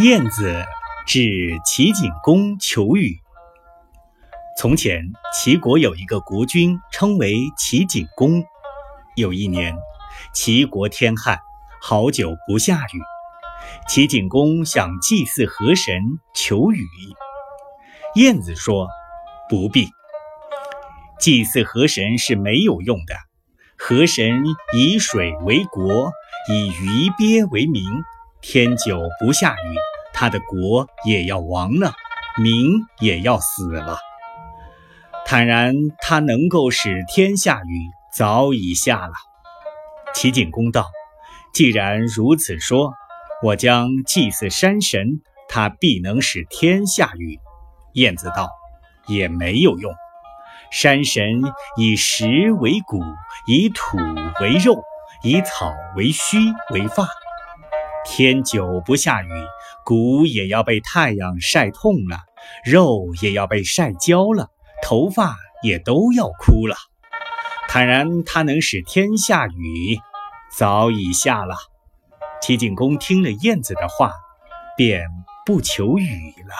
燕子至齐景公求雨。从前，齐国有一个国君，称为齐景公。有一年，齐国天旱，好久不下雨。齐景公想祭祀河神求雨。燕子说：“不必，祭祀河神是没有用的。河神以水为国，以鱼鳖为民。”天久不下雨，他的国也要亡了，民也要死了。坦然，他能够使天下雨，早已下了。齐景公道：“既然如此说，我将祭祀山神，他必能使天下雨。”晏子道：“也没有用。山神以石为骨，以土为肉，以草为须为发。”天久不下雨，谷也要被太阳晒痛了，肉也要被晒焦了，头发也都要枯了。坦然他能使天下雨，早已下了。齐景公听了燕子的话，便不求雨了。